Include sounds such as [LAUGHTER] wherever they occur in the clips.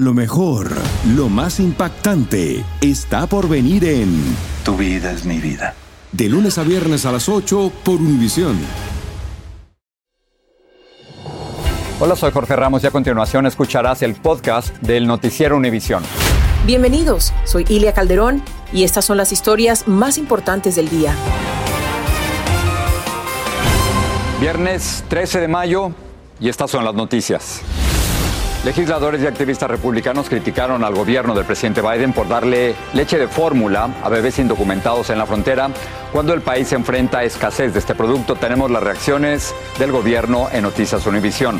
Lo mejor, lo más impactante, está por venir en Tu vida es mi vida. De lunes a viernes a las 8 por Univisión. Hola, soy Jorge Ramos y a continuación escucharás el podcast del noticiero Univisión. Bienvenidos, soy Ilia Calderón y estas son las historias más importantes del día. Viernes 13 de mayo y estas son las noticias. Legisladores y activistas republicanos criticaron al gobierno del presidente Biden por darle leche de fórmula a bebés indocumentados en la frontera cuando el país se enfrenta a escasez de este producto. Tenemos las reacciones del gobierno en Noticias Univisión.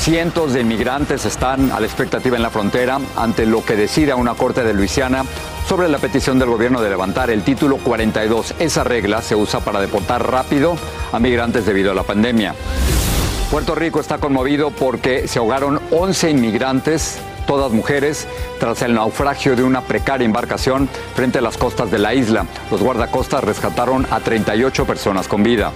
Cientos de inmigrantes están a la expectativa en la frontera ante lo que decida una corte de Luisiana sobre la petición del gobierno de levantar el título 42. Esa regla se usa para deportar rápido a migrantes debido a la pandemia. Puerto Rico está conmovido porque se ahogaron 11 inmigrantes, todas mujeres, tras el naufragio de una precaria embarcación frente a las costas de la isla. Los guardacostas rescataron a 38 personas con vida.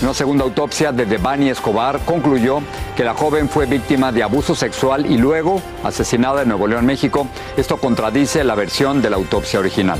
Una segunda autopsia de Devani Escobar concluyó que la joven fue víctima de abuso sexual y luego asesinada en Nuevo León, México. Esto contradice la versión de la autopsia original.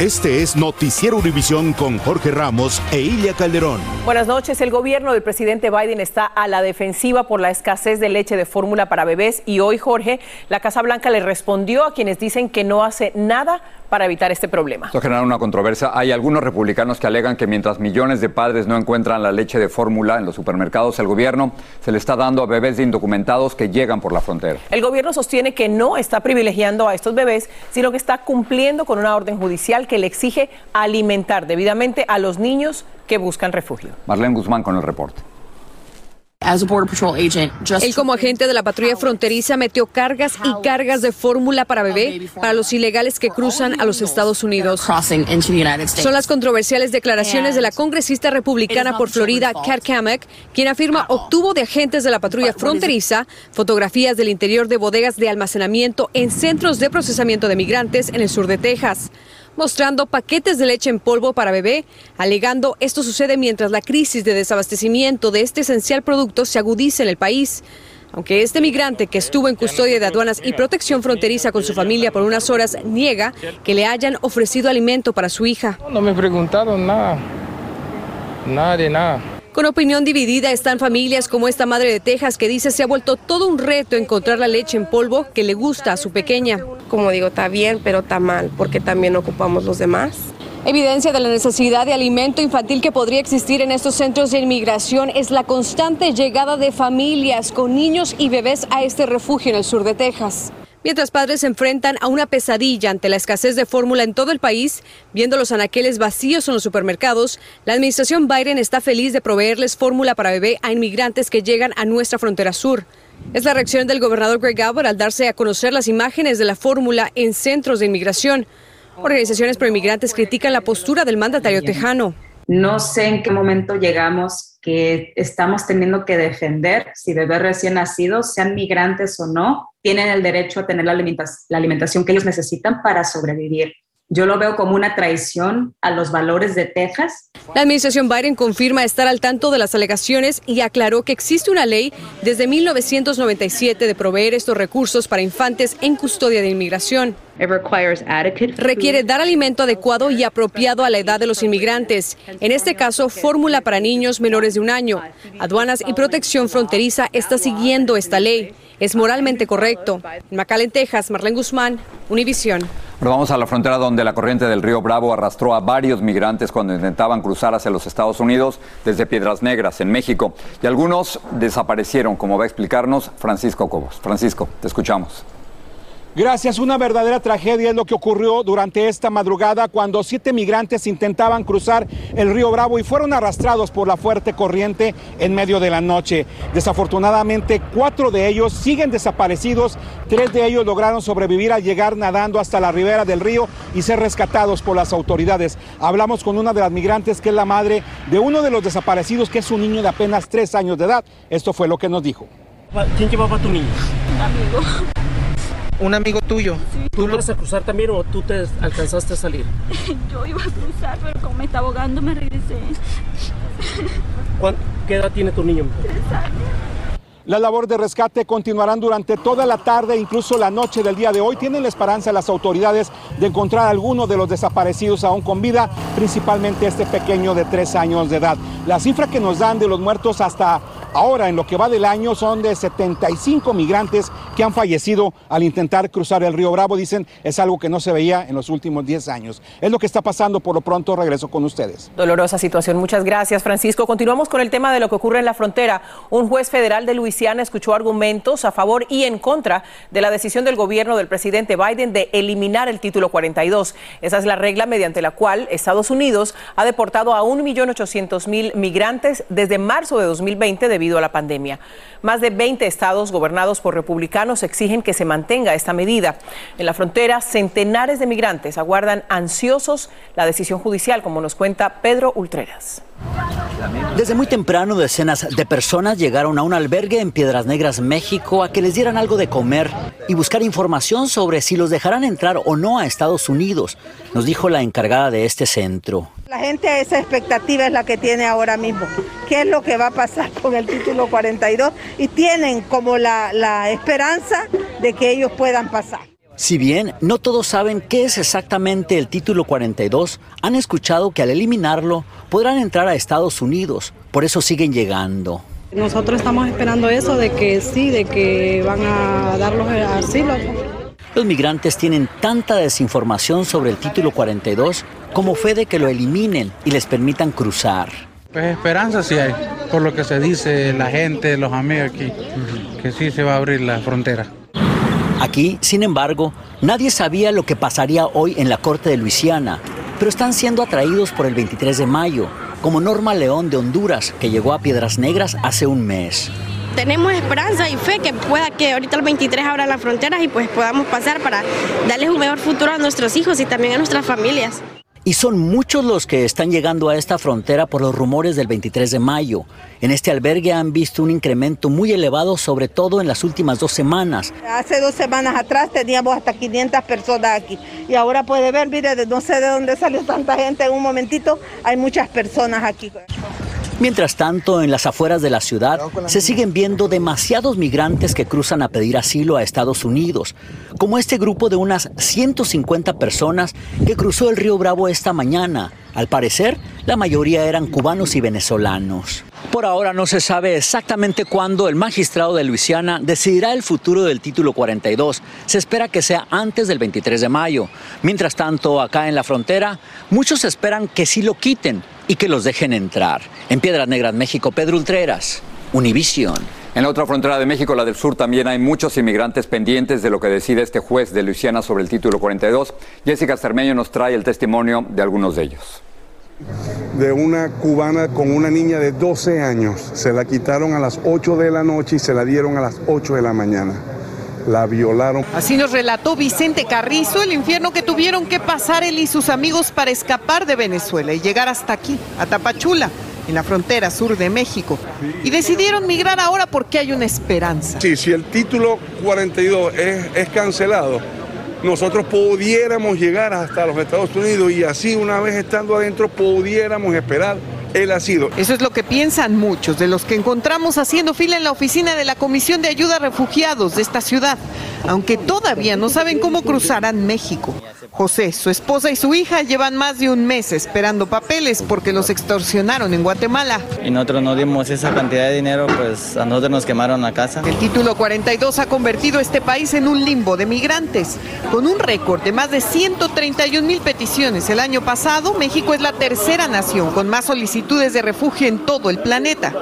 Este es Noticiero Univisión con Jorge Ramos e Ilia Calderón. Buenas noches. El gobierno del presidente Biden está a la defensiva por la escasez de leche de fórmula para bebés y hoy, Jorge, la Casa Blanca le respondió a quienes dicen que no hace nada para evitar este problema. Esto genera una controversia. Hay algunos republicanos que alegan que mientras millones de padres no encuentran la leche de fórmula en los supermercados, el gobierno se le está dando a bebés indocumentados que llegan por la frontera. El gobierno sostiene que no está privilegiando a estos bebés, sino que está cumpliendo con una orden judicial que le exige alimentar debidamente a los niños que buscan refugio. Marlene Guzmán con el reporte. Él como agente de la patrulla fronteriza metió cargas y cargas de fórmula para bebé para los ilegales que cruzan a los Estados Unidos. Son las controversiales declaraciones de la congresista republicana por Florida, Kat Kamek, quien afirma obtuvo de agentes de la patrulla fronteriza fotografías del interior de bodegas de almacenamiento en centros de procesamiento de migrantes en el sur de Texas mostrando paquetes de leche en polvo para bebé, alegando esto sucede mientras la crisis de desabastecimiento de este esencial producto se agudiza en el país. Aunque este migrante que estuvo en custodia de aduanas y protección fronteriza con su familia por unas horas niega que le hayan ofrecido alimento para su hija. No me preguntaron nada, nada de nada. Con opinión dividida están familias como esta madre de Texas que dice se ha vuelto todo un reto encontrar la leche en polvo que le gusta a su pequeña. Como digo, está bien, pero está mal, porque también ocupamos los demás. Evidencia de la necesidad de alimento infantil que podría existir en estos centros de inmigración es la constante llegada de familias con niños y bebés a este refugio en el sur de Texas. Mientras padres se enfrentan a una pesadilla ante la escasez de fórmula en todo el país, viendo los anaqueles vacíos en los supermercados, la administración Biden está feliz de proveerles fórmula para bebé a inmigrantes que llegan a nuestra frontera sur. Es la reacción del gobernador Greg Abbott al darse a conocer las imágenes de la fórmula en centros de inmigración. Organizaciones pro inmigrantes critican la postura del mandatario tejano. No sé en qué momento llegamos que estamos teniendo que defender si bebés recién nacidos, sean migrantes o no, tienen el derecho a tener la, la alimentación que ellos necesitan para sobrevivir. Yo lo veo como una traición a los valores de Texas. La administración Biden confirma estar al tanto de las alegaciones y aclaró que existe una ley desde 1997 de proveer estos recursos para infantes en custodia de inmigración. Requiere dar alimento adecuado y apropiado a la edad de los inmigrantes. En este caso, fórmula para niños menores de un año. Aduanas y Protección Fronteriza está siguiendo esta ley. Es moralmente correcto. En McAllen, Texas, Marlene Guzmán, Univisión. Ahora vamos a la frontera donde la corriente del río Bravo arrastró a varios migrantes cuando intentaban cruzar hacia los Estados Unidos desde Piedras Negras, en México. Y algunos desaparecieron, como va a explicarnos Francisco Cobos. Francisco, te escuchamos. Gracias. Una verdadera tragedia es lo que ocurrió durante esta madrugada cuando siete migrantes intentaban cruzar el río Bravo y fueron arrastrados por la fuerte corriente en medio de la noche. Desafortunadamente, cuatro de ellos siguen desaparecidos. Tres de ellos lograron sobrevivir al llegar nadando hasta la ribera del río y ser rescatados por las autoridades. Hablamos con una de las migrantes que es la madre de uno de los desaparecidos, que es un niño de apenas tres años de edad. Esto fue lo que nos dijo. ¿Quién llevaba a tu niño? Un amigo. ¿Un amigo tuyo? Sí. ¿Tú lo vas a cruzar también o tú te alcanzaste a salir? [LAUGHS] Yo iba a cruzar, pero como me estaba ahogando me regresé. ¿Qué edad tiene tu niño? Tres años. La labor de rescate continuarán durante toda la tarde, incluso la noche del día de hoy. Tienen la esperanza las autoridades de encontrar a alguno de los desaparecidos aún con vida, principalmente este pequeño de tres años de edad. La cifra que nos dan de los muertos hasta ahora, en lo que va del año, son de 75 migrantes que han fallecido al intentar cruzar el río Bravo. Dicen es algo que no se veía en los últimos 10 años. Es lo que está pasando. Por lo pronto regreso con ustedes. Dolorosa situación. Muchas gracias, Francisco. Continuamos con el tema de lo que ocurre en la frontera. Un juez federal de Luisiana escuchó argumentos a favor y en contra de la decisión del gobierno del presidente Biden de eliminar el título 42. Esa es la regla mediante la cual Estados Unidos ha deportado a 1.800.000 migrantes desde marzo de 2020 debido a la pandemia. Más de 20 estados gobernados por republicanos exigen que se mantenga esta medida. En la frontera, centenares de migrantes aguardan ansiosos la decisión judicial, como nos cuenta Pedro Ultreras. Desde muy temprano, decenas de personas llegaron a un albergue en Piedras Negras, México, a que les dieran algo de comer y buscar información sobre si los dejarán entrar o no a Estados Unidos, nos dijo la encargada de este centro. La gente esa expectativa es la que tiene ahora mismo. ¿Qué es lo que va a pasar con el título 42? Y tienen como la, la esperanza de que ellos puedan pasar. Si bien no todos saben qué es exactamente el título 42, han escuchado que al eliminarlo podrán entrar a Estados Unidos, por eso siguen llegando. Nosotros estamos esperando eso de que sí, de que van a darlos asilo. Los migrantes tienen tanta desinformación sobre el título 42 como fe de que lo eliminen y les permitan cruzar. Pues esperanza sí hay, por lo que se dice la gente, los amigos aquí, que sí se va a abrir la frontera. Aquí, sin embargo, nadie sabía lo que pasaría hoy en la Corte de Luisiana, pero están siendo atraídos por el 23 de mayo, como Norma León de Honduras, que llegó a Piedras Negras hace un mes. Tenemos esperanza y fe que pueda que ahorita el 23 abran las fronteras y pues podamos pasar para darles un mejor futuro a nuestros hijos y también a nuestras familias. Y son muchos los que están llegando a esta frontera por los rumores del 23 de mayo. En este albergue han visto un incremento muy elevado, sobre todo en las últimas dos semanas. Hace dos semanas atrás teníamos hasta 500 personas aquí. Y ahora puede ver, mire, no sé de dónde salió tanta gente en un momentito. Hay muchas personas aquí. Mientras tanto, en las afueras de la ciudad se siguen viendo demasiados migrantes que cruzan a pedir asilo a Estados Unidos, como este grupo de unas 150 personas que cruzó el río Bravo esta mañana. Al parecer, la mayoría eran cubanos y venezolanos. Por ahora no se sabe exactamente cuándo el magistrado de Luisiana decidirá el futuro del título 42. Se espera que sea antes del 23 de mayo. Mientras tanto, acá en la frontera, muchos esperan que sí lo quiten y que los dejen entrar. En Piedras Negras, México, Pedro Ultreras, Univision. En la otra frontera de México, la del sur, también hay muchos inmigrantes pendientes de lo que decide este juez de Luisiana sobre el título 42. Jessica Cermeño nos trae el testimonio de algunos de ellos de una cubana con una niña de 12 años. Se la quitaron a las 8 de la noche y se la dieron a las 8 de la mañana. La violaron. Así nos relató Vicente Carrizo el infierno que tuvieron que pasar él y sus amigos para escapar de Venezuela y llegar hasta aquí, a Tapachula, en la frontera sur de México. Y decidieron migrar ahora porque hay una esperanza. Sí, si el título 42 es, es cancelado, nosotros pudiéramos llegar hasta los Estados Unidos y así una vez estando adentro pudiéramos esperar el asilo. Eso es lo que piensan muchos de los que encontramos haciendo fila en la oficina de la Comisión de Ayuda a Refugiados de esta ciudad, aunque todavía no saben cómo cruzarán México. José, su esposa y su hija llevan más de un mes esperando papeles porque los extorsionaron en Guatemala. Y nosotros no dimos esa cantidad de dinero, pues a nosotros nos quemaron la casa. El título 42 ha convertido este país en un limbo de migrantes. Con un récord de más de 131 mil peticiones el año pasado, México es la tercera nación con más solicitudes de refugio en todo el planeta.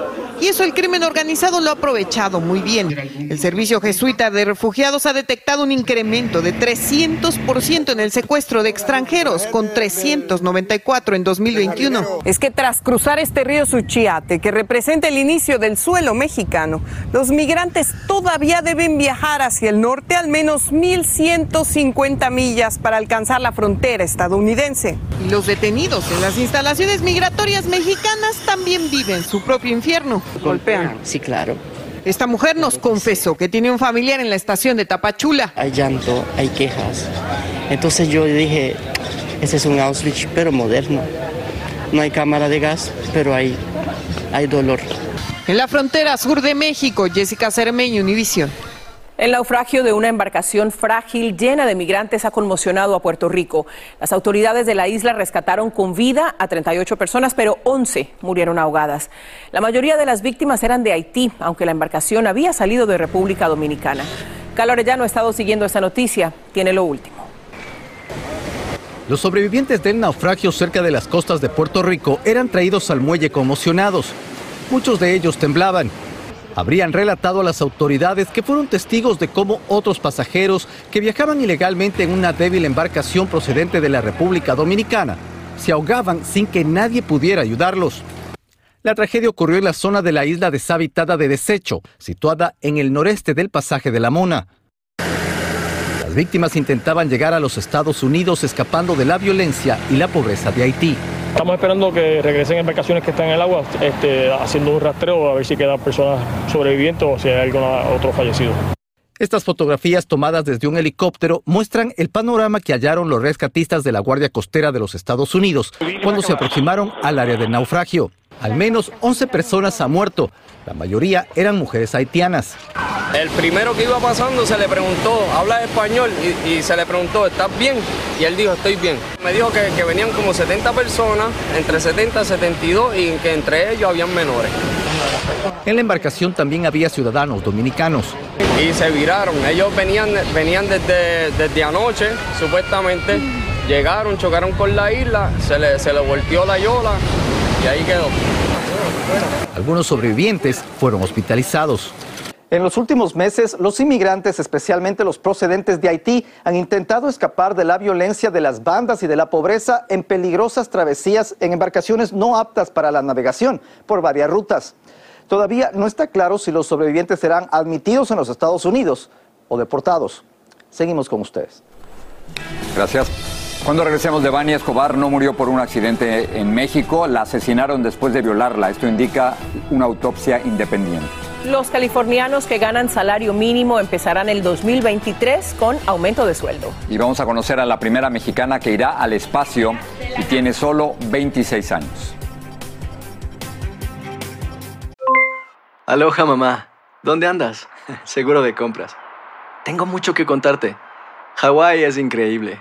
Y eso el crimen organizado lo ha aprovechado muy bien. El Servicio Jesuita de Refugiados ha detectado un incremento de 300% en el secuestro de extranjeros, con 394 en 2021. Es que tras cruzar este río Suchiate, que representa el inicio del suelo mexicano, los migrantes todavía deben viajar hacia el norte al menos 1.150 millas para alcanzar la frontera estadounidense. Y los detenidos en las instalaciones migratorias mexicanas también viven su propio infierno. Golpean. Sí, claro. Esta mujer nos confesó que tiene un familiar en la estación de Tapachula. Hay llanto, hay quejas. Entonces yo dije, ese es un Auschwitz, pero moderno. No hay cámara de gas, pero hay, hay dolor. En la frontera sur de México, Jessica Cermeño, Univisión. El naufragio de una embarcación frágil llena de migrantes ha conmocionado a Puerto Rico. Las autoridades de la isla rescataron con vida a 38 personas, pero 11 murieron ahogadas. La mayoría de las víctimas eran de Haití, aunque la embarcación había salido de República Dominicana. Carlos Arellano ha estado siguiendo esta noticia. Tiene lo último. Los sobrevivientes del naufragio cerca de las costas de Puerto Rico eran traídos al muelle conmocionados. Muchos de ellos temblaban habrían relatado a las autoridades que fueron testigos de cómo otros pasajeros que viajaban ilegalmente en una débil embarcación procedente de la República Dominicana se ahogaban sin que nadie pudiera ayudarlos. La tragedia ocurrió en la zona de la isla deshabitada de Desecho, situada en el noreste del pasaje de la Mona. Las víctimas intentaban llegar a los Estados Unidos escapando de la violencia y la pobreza de Haití. Estamos esperando que regresen embarcaciones que están en el agua, este, haciendo un rastreo a ver si quedan personas sobrevivientes o si hay algún otro fallecido. Estas fotografías tomadas desde un helicóptero muestran el panorama que hallaron los rescatistas de la Guardia Costera de los Estados Unidos cuando se aproximaron al área del naufragio. Al menos 11 personas han muerto. La mayoría eran mujeres haitianas. El primero que iba pasando se le preguntó, habla español, y, se le preguntó, ¿estás bien? Y él dijo, estoy bien. Me dijo que, que venían como 70 personas, entre 70 y 72, y que entre ellos habían menores. En la embarcación también había ciudadanos dominicanos. Y se viraron. Ellos venían, venían desde, desde anoche, supuestamente. Llegaron, chocaron con la isla, se le, se le volteó la yola y ahí quedó. Algunos sobrevivientes fueron hospitalizados. En los últimos meses, los inmigrantes, especialmente los procedentes de Haití, han intentado escapar de la violencia de las bandas y de la pobreza en peligrosas travesías en embarcaciones no aptas para la navegación por varias rutas. Todavía no está claro si los sobrevivientes serán admitidos en los Estados Unidos o deportados. Seguimos con ustedes. Gracias. Cuando regresemos de Bani Escobar no murió por un accidente en México, la asesinaron después de violarla. Esto indica una autopsia independiente. Los californianos que ganan salario mínimo empezarán el 2023 con aumento de sueldo. Y vamos a conocer a la primera mexicana que irá al espacio y tiene solo 26 años. Aloha mamá, ¿dónde andas? [LAUGHS] Seguro de compras. Tengo mucho que contarte. Hawái es increíble.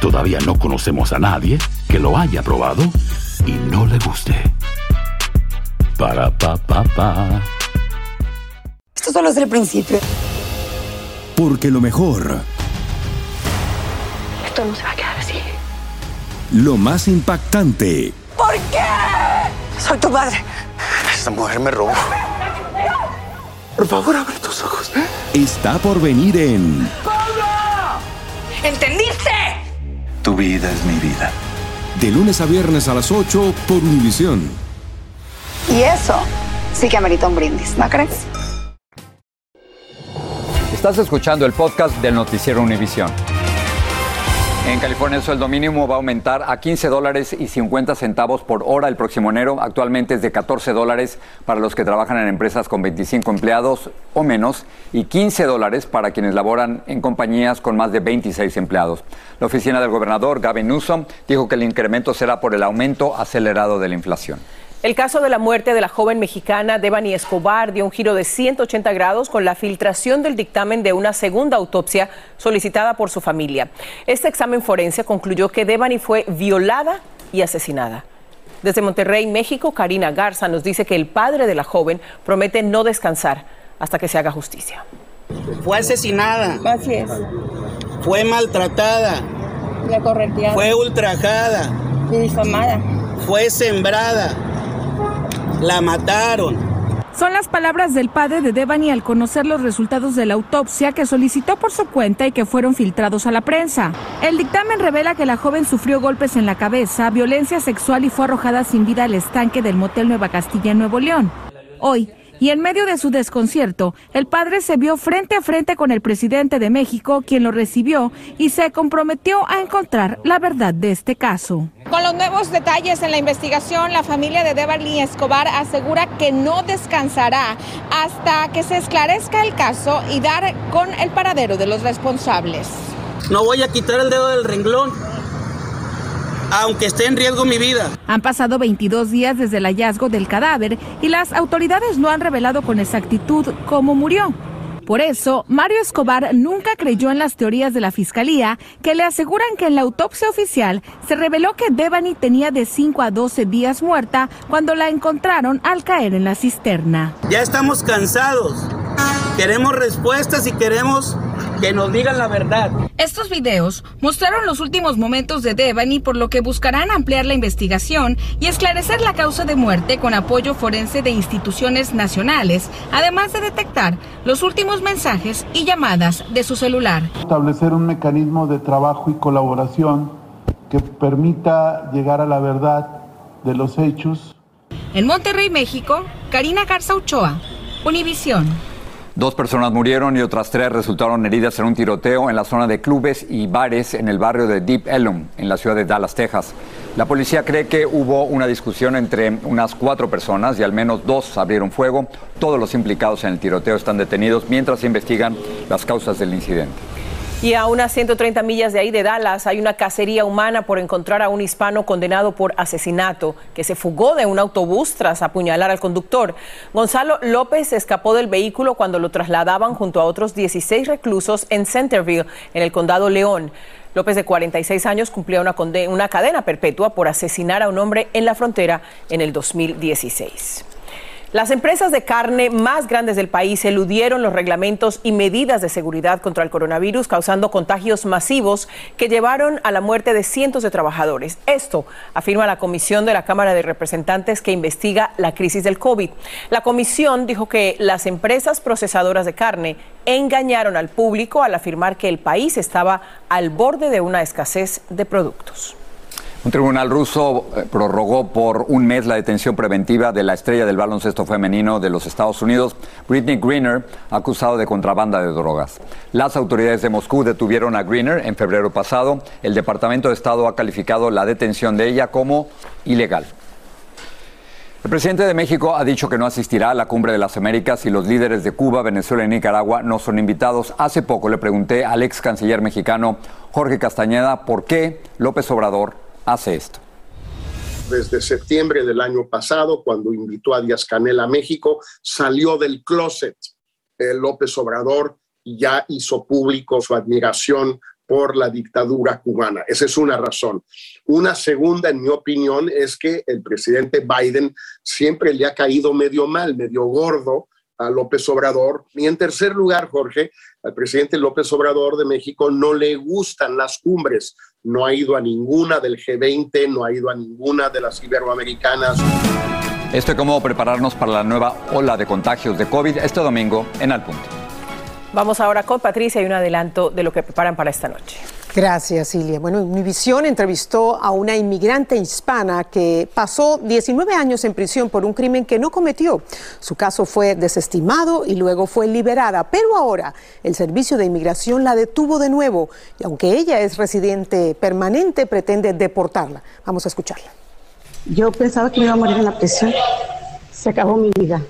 todavía no conocemos a nadie que lo haya probado y no le guste. Para pa pa pa. Esto solo es el principio. Porque lo mejor. Esto no se va a quedar así. Lo más impactante. ¿Por qué? Soy tu madre. Esta mujer me robó. Por favor, abre tus ojos. Está por venir en. ¿Entendiste? Tu vida es mi vida. De lunes a viernes a las 8 por Univisión. Y eso sí que amerita un brindis, ¿no crees? Estás escuchando el podcast del noticiero Univisión. En California el sueldo mínimo va a aumentar a 15 dólares y 50 centavos por hora el próximo enero. Actualmente es de 14 dólares para los que trabajan en empresas con 25 empleados o menos y 15 dólares para quienes laboran en compañías con más de 26 empleados. La oficina del gobernador, Gavin Newsom, dijo que el incremento será por el aumento acelerado de la inflación. El caso de la muerte de la joven mexicana Devani Escobar dio un giro de 180 grados con la filtración del dictamen de una segunda autopsia solicitada por su familia. Este examen forense concluyó que Devani fue violada y asesinada. Desde Monterrey, México, Karina Garza nos dice que el padre de la joven promete no descansar hasta que se haga justicia. Fue asesinada. Así es. Fue maltratada. La Fue ultrajada. Y difamada. Fue sembrada la mataron. Son las palabras del padre de Devani al conocer los resultados de la autopsia que solicitó por su cuenta y que fueron filtrados a la prensa. El dictamen revela que la joven sufrió golpes en la cabeza, violencia sexual y fue arrojada sin vida al estanque del motel Nueva Castilla en Nuevo León. Hoy, Y en medio de su desconcierto, el padre se vio frente a frente con el presidente de México, quien lo recibió y se comprometió a encontrar la verdad de este caso. Con los nuevos detalles en la investigación, la familia de Debarly Escobar asegura que no descansará hasta que se esclarezca el caso y dar con el paradero de los responsables. No voy a quitar el dedo del renglón, aunque esté en riesgo mi vida. Han pasado 22 días desde el hallazgo del cadáver y las autoridades no han revelado con exactitud cómo murió. Por eso, Mario Escobar nunca creyó en las teorías de la fiscalía que le aseguran que en la autopsia oficial se reveló que Devani tenía de 5 a 12 días muerta cuando la encontraron al caer en la cisterna. Ya estamos cansados. Queremos respuestas y queremos que nos digan la verdad. Estos videos mostraron los últimos momentos de Devani, por lo que buscarán ampliar la investigación y esclarecer la causa de muerte con apoyo forense de instituciones nacionales, además de detectar los últimos mensajes y llamadas de su celular. Establecer un mecanismo de trabajo y colaboración que permita llegar a la verdad de los hechos. En Monterrey, México, Karina Garza Ochoa, Univisión. Dos personas murieron y otras tres resultaron heridas en un tiroteo en la zona de clubes y bares en el barrio de Deep Ellum, en la ciudad de Dallas, Texas. La policía cree que hubo una discusión entre unas cuatro personas y al menos dos abrieron fuego. Todos los implicados en el tiroteo están detenidos mientras investigan las causas del incidente. Y a unas 130 millas de ahí de Dallas hay una cacería humana por encontrar a un hispano condenado por asesinato que se fugó de un autobús tras apuñalar al conductor. Gonzalo López escapó del vehículo cuando lo trasladaban junto a otros 16 reclusos en Centerville, en el condado León. López, de 46 años, cumplía una, una cadena perpetua por asesinar a un hombre en la frontera en el 2016. Las empresas de carne más grandes del país eludieron los reglamentos y medidas de seguridad contra el coronavirus, causando contagios masivos que llevaron a la muerte de cientos de trabajadores. Esto afirma la Comisión de la Cámara de Representantes que investiga la crisis del COVID. La comisión dijo que las empresas procesadoras de carne engañaron al público al afirmar que el país estaba al borde de una escasez de productos. Un tribunal ruso eh, prorrogó por un mes la detención preventiva de la estrella del baloncesto femenino de los Estados Unidos, Britney Greener, acusado de contrabanda de drogas. Las autoridades de Moscú detuvieron a Greener en febrero pasado. El Departamento de Estado ha calificado la detención de ella como ilegal. El presidente de México ha dicho que no asistirá a la cumbre de las Américas y los líderes de Cuba, Venezuela y Nicaragua no son invitados. Hace poco le pregunté al ex canciller mexicano Jorge Castañeda por qué López Obrador hace esto? Desde septiembre del año pasado, cuando invitó a Díaz Canel a México, salió del closet. López Obrador ya hizo público su admiración por la dictadura cubana. Esa es una razón. Una segunda, en mi opinión, es que el presidente Biden siempre le ha caído medio mal, medio gordo a López Obrador. Y en tercer lugar, Jorge, al presidente López Obrador de México no le gustan las cumbres. No ha ido a ninguna del G20, no ha ido a ninguna de las iberoamericanas. Esto es cómo prepararnos para la nueva ola de contagios de COVID este domingo en Al Punto. Vamos ahora con Patricia y un adelanto de lo que preparan para esta noche. Gracias, Silvia. Bueno, Univisión entrevistó a una inmigrante hispana que pasó 19 años en prisión por un crimen que no cometió. Su caso fue desestimado y luego fue liberada, pero ahora el Servicio de Inmigración la detuvo de nuevo y aunque ella es residente permanente, pretende deportarla. Vamos a escucharla. Yo pensaba que me iba a morir en la prisión. Se acabó mi vida.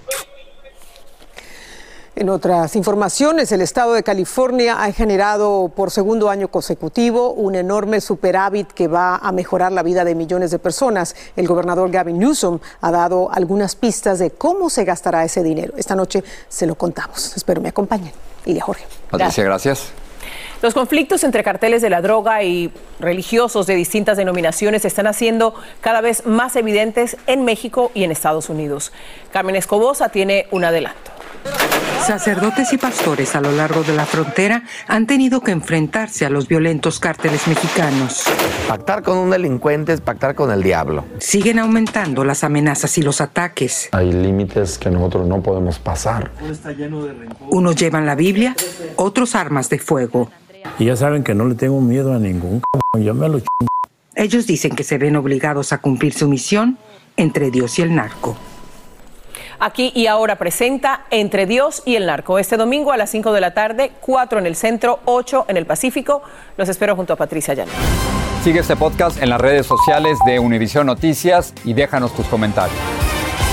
En otras informaciones, el estado de California ha generado por segundo año consecutivo un enorme superávit que va a mejorar la vida de millones de personas. El gobernador Gavin Newsom ha dado algunas pistas de cómo se gastará ese dinero. Esta noche se lo contamos. Espero me acompañen. Ilia Jorge. Patricia, gracias. Los conflictos entre carteles de la droga y religiosos de distintas denominaciones se están haciendo cada vez más evidentes en México y en Estados Unidos. Carmen Escobosa tiene un adelanto. Sacerdotes y pastores a lo largo de la frontera han tenido que enfrentarse a los violentos cárteles mexicanos. Pactar con un delincuente es pactar con el diablo. Siguen aumentando las amenazas y los ataques. Hay límites que nosotros no podemos pasar. Unos llevan la Biblia, otros armas de fuego. Y ya saben que no le tengo miedo a ningún yo me lo Ellos dicen que se ven obligados a cumplir su misión entre Dios y el narco. Aquí y ahora presenta Entre Dios y el Narco. Este domingo a las 5 de la tarde, 4 en el centro, 8 en el Pacífico. Los espero junto a Patricia Llano. Sigue este podcast en las redes sociales de Univision Noticias y déjanos tus comentarios.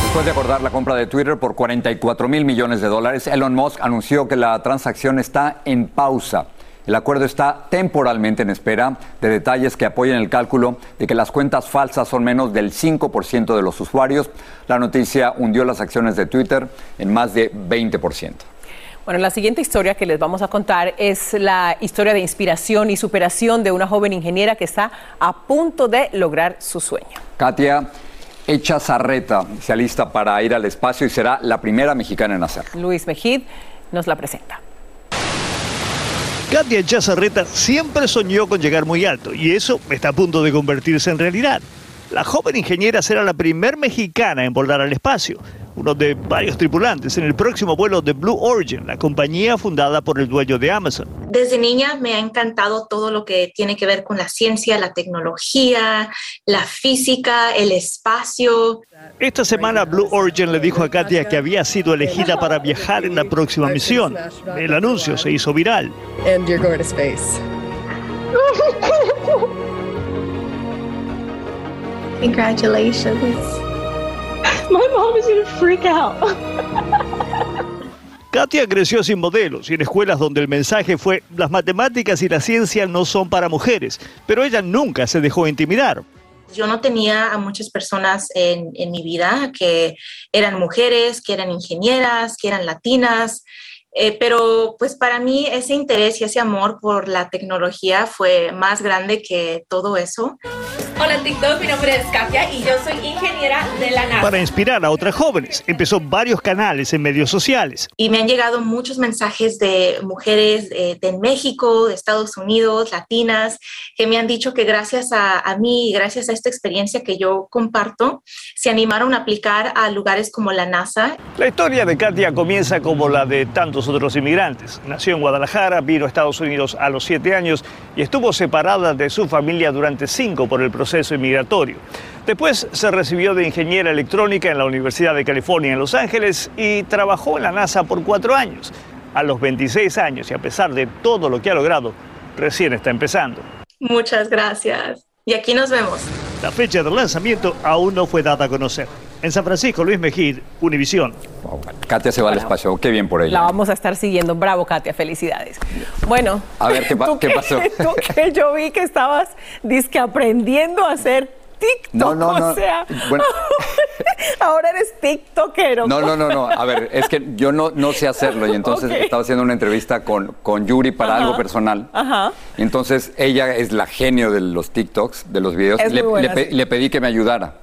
Después de acordar la compra de Twitter por 44 mil millones de dólares, Elon Musk anunció que la transacción está en pausa. El acuerdo está temporalmente en espera de detalles que apoyen el cálculo de que las cuentas falsas son menos del 5% de los usuarios. La noticia hundió las acciones de Twitter en más de 20%. Bueno, la siguiente historia que les vamos a contar es la historia de inspiración y superación de una joven ingeniera que está a punto de lograr su sueño. Katia Echazarreta se alista para ir al espacio y será la primera mexicana en hacerlo. Luis Mejid nos la presenta. Katia Chazarreta siempre soñó con llegar muy alto y eso está a punto de convertirse en realidad. La joven ingeniera será la primer mexicana en volar al espacio, uno de varios tripulantes en el próximo vuelo de Blue Origin, la compañía fundada por el dueño de Amazon. Desde niña me ha encantado todo lo que tiene que ver con la ciencia, la tecnología, la física, el espacio. Esta semana Blue Origin le dijo a Katia que había sido elegida para viajar en la próxima misión. El anuncio se hizo viral. Congratulations. [LAUGHS] My mom is gonna freak out. [LAUGHS] Katia creció sin modelos y en escuelas donde el mensaje fue las matemáticas y la ciencia no son para mujeres, pero ella nunca se dejó intimidar. Yo no tenía a muchas personas en, mi vida que eran mujeres, que eran ingenieras, que eran latinas, eh, pero pues para mí ese interés y ese amor por la tecnología fue más grande que todo eso. Hola TikTok, mi nombre es Katia y yo soy ingeniera de la NASA. Para inspirar a otras jóvenes, empezó varios canales en medios sociales. Y me han llegado muchos mensajes de mujeres de, de México, de Estados Unidos, latinas, que me han dicho que gracias a, a mí y gracias a esta experiencia que yo comparto, se animaron a aplicar a lugares como la NASA. La historia de Katia comienza como la de tantos otros inmigrantes. Nació en Guadalajara, vino a Estados Unidos a los siete años y estuvo separada de su familia durante cinco por el proceso inmigratorio. Después se recibió de ingeniera electrónica en la Universidad de California en Los Ángeles y trabajó en la NASA por cuatro años. A los 26 años y a pesar de todo lo que ha logrado, recién está empezando. Muchas gracias. Y aquí nos vemos. La fecha del lanzamiento aún no fue dada a conocer. En San Francisco, Luis Mejid, Univisión. Katia se va al espacio, qué bien por ella. La vamos a estar siguiendo. Bravo, Katia, felicidades. Bueno. A ver, ¿qué, pa [LAUGHS] tú ¿qué que- pasó? [LAUGHS] tú que yo vi que estabas dizque aprendiendo a hacer TikTok. No, no, no. O sea, Bueno. [LAUGHS] ahora eres TikTokero. No, no, no, no. A ver, es que yo no, no sé hacerlo y entonces estaba haciendo una entrevista con, con Yuri para Ajá. algo personal. Ajá. Y entonces ella es la genio de los TikToks, de los videos. Es le, muy buena, le pe- sí. le pedí que me ayudara.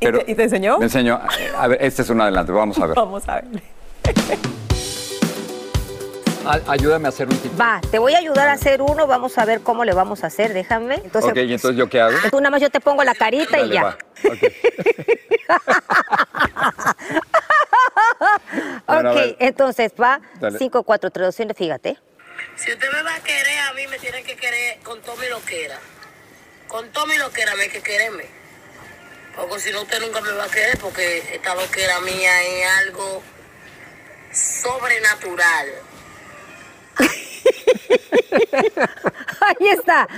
¿Y te- y te enseñó? Me enseñó. A ver, este es un adelante, vamos a ver. [LAUGHS] Vamos a ver. A- ayúdame a hacer un TikTok. Va, te voy a ayudar a hacer uno, vamos a ver cómo le vamos a hacer, déjame. Entonces, ok, ¿y entonces yo qué hago? tú nada más yo te pongo la carita y ya. va. [LAUGHS] Bueno, a ok, entonces va Dale. 5, 4, 3, 2, 1, fíjate. Si usted me va a querer, a mí me tiene que querer con todo mi loquera. Con todo mi loquera me hay que quererme. Porque si no, usted nunca me va a querer porque esta loquera mía es algo sobrenatural. [LAUGHS] Ahí está.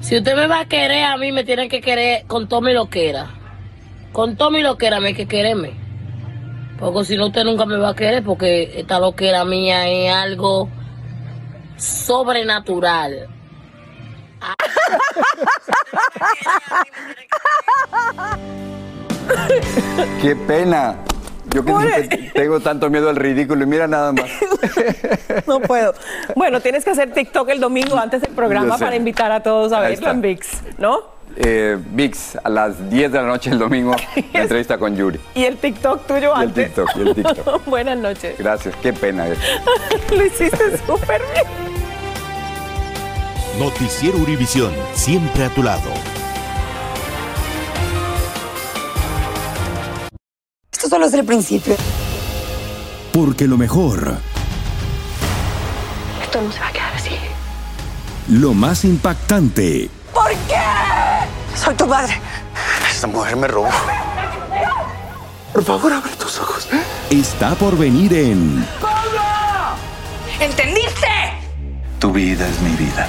Si usted me va a querer, a mí me tiene que querer con todo mi loquera. Con todo mi loquera me hay que quererme. Porque si no, usted nunca me va a querer porque esta loquera mía es algo sobrenatural. ¡Qué pena! Yo que siempre tengo tanto miedo al ridículo y mira nada más. [LAUGHS] No puedo. Bueno, tienes que hacer TikTok el domingo antes del programa para invitar a todos a Ahí verlo en está. VIX, ¿no? Eh, VIX, a las 10 de la noche el domingo, [LAUGHS] la entrevista con Yuri. Y el TikTok tuyo Y el antes. TikTok, y el TikTok. [LAUGHS] Buenas noches. Gracias, qué pena. eh. Lo hiciste súper bien. Noticiero Univisión, siempre a tu lado. Esto solo es el principio. Porque lo mejor, Esto no se va a quedar así. lo más impactante, ¿Por qué? Soy tu madre. Esta mujer me robó. Por favor, abre tus ojos. Está por venir en ¿Entendiste? Tu vida es mi vida.